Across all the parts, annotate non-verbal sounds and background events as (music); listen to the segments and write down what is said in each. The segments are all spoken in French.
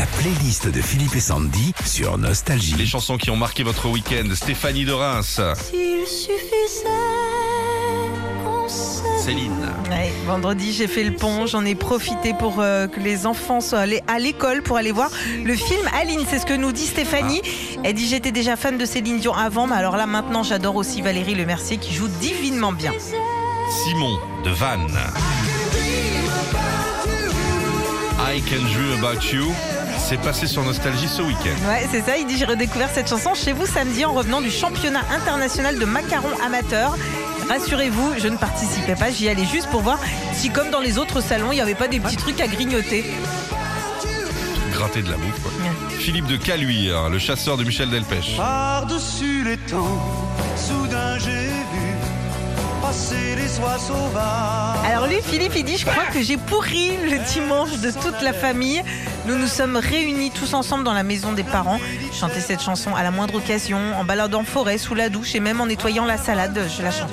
La playlist de Philippe et Sandy sur Nostalgie. Les chansons qui ont marqué votre week-end. Stéphanie de Reims, S'il suffisait qu'on. Céline. Ouais, vendredi, j'ai fait le pont. J'en ai profité pour euh, que les enfants soient allés à l'école pour aller voir le film Aline. C'est ce que nous dit Stéphanie. Elle dit J'étais déjà fan de Céline Dion avant, mais alors là, maintenant, j'adore aussi Valérie Lemercier qui joue divinement bien. Simon de Vannes. I Can Dream About You. C'est passé sur Nostalgie ce week-end. Ouais, c'est ça. Il dit J'ai redécouvert cette chanson chez vous samedi en revenant du championnat international de macarons amateurs. Rassurez-vous, je ne participais pas. J'y allais juste pour voir si, comme dans les autres salons, il n'y avait pas des petits trucs à grignoter. Gratter de la bouffe. quoi. Philippe de Caluire, le chasseur de Michel Delpech. Par-dessus les temps, soudain j'ai vu Alors lui, Philippe, il dit, je crois que j'ai pourri le dimanche de toute la famille. Nous nous sommes réunis tous ensemble dans la maison des parents, chanter cette chanson à la moindre occasion, en baladant en forêt, sous la douche et même en nettoyant la salade, je la chante.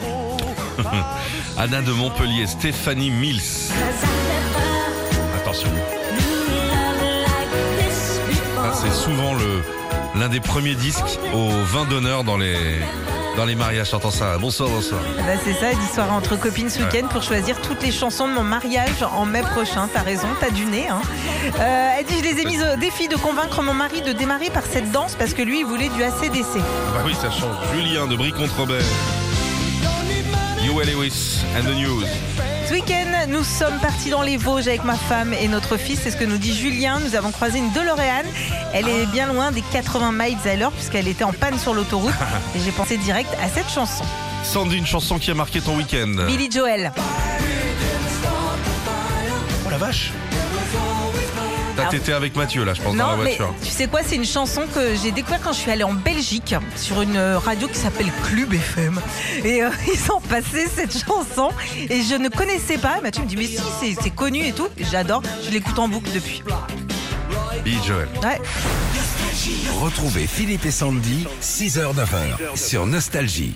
(laughs) Anna de Montpellier, Stéphanie Mills. Attention, l'un des premiers disques au vin d'honneur dans les dans les mariages. J'entends ça. Bonsoir, bonsoir. Bah, c'est ça, dit soirée entre copines ce week-end pour choisir toutes les chansons de mon mariage en mai prochain. T'as raison, t'as du nez. Hein. Euh, elle dit, je les ai mises au défi de convaincre mon mari de démarrer par cette danse parce que lui, il voulait du ACDC. Bah oui, ça change. Julien de Brie-contre-Robert. You Lewis and the News. Ce week-end, nous sommes partis dans les Vosges avec ma femme et notre fils. C'est ce que nous dit Julien. Nous avons croisé une DeLorean. Elle est bien loin des 80 miles à l'heure puisqu'elle était en panne sur l'autoroute. (laughs) Et j'ai pensé direct à cette chanson. Sandy, une chanson qui a marqué ton week-end. Billy Joel. Oh la vache T'as été avec Mathieu là, je pense, dans la Non, mais voiture. tu sais quoi, c'est une chanson que j'ai découverte quand je suis allée en Belgique sur une euh, radio qui s'appelle Club FM. Et euh, (laughs) ils ont passé cette chanson et je ne connaissais pas. Mathieu me dit, mais si, c'est- c'est connu et tout. J'adore, je l'écoute en boucle depuis. Billy Joel. Ouais. Retrouvez Philippe et Sandy, 6h-9h sur Nostalgie.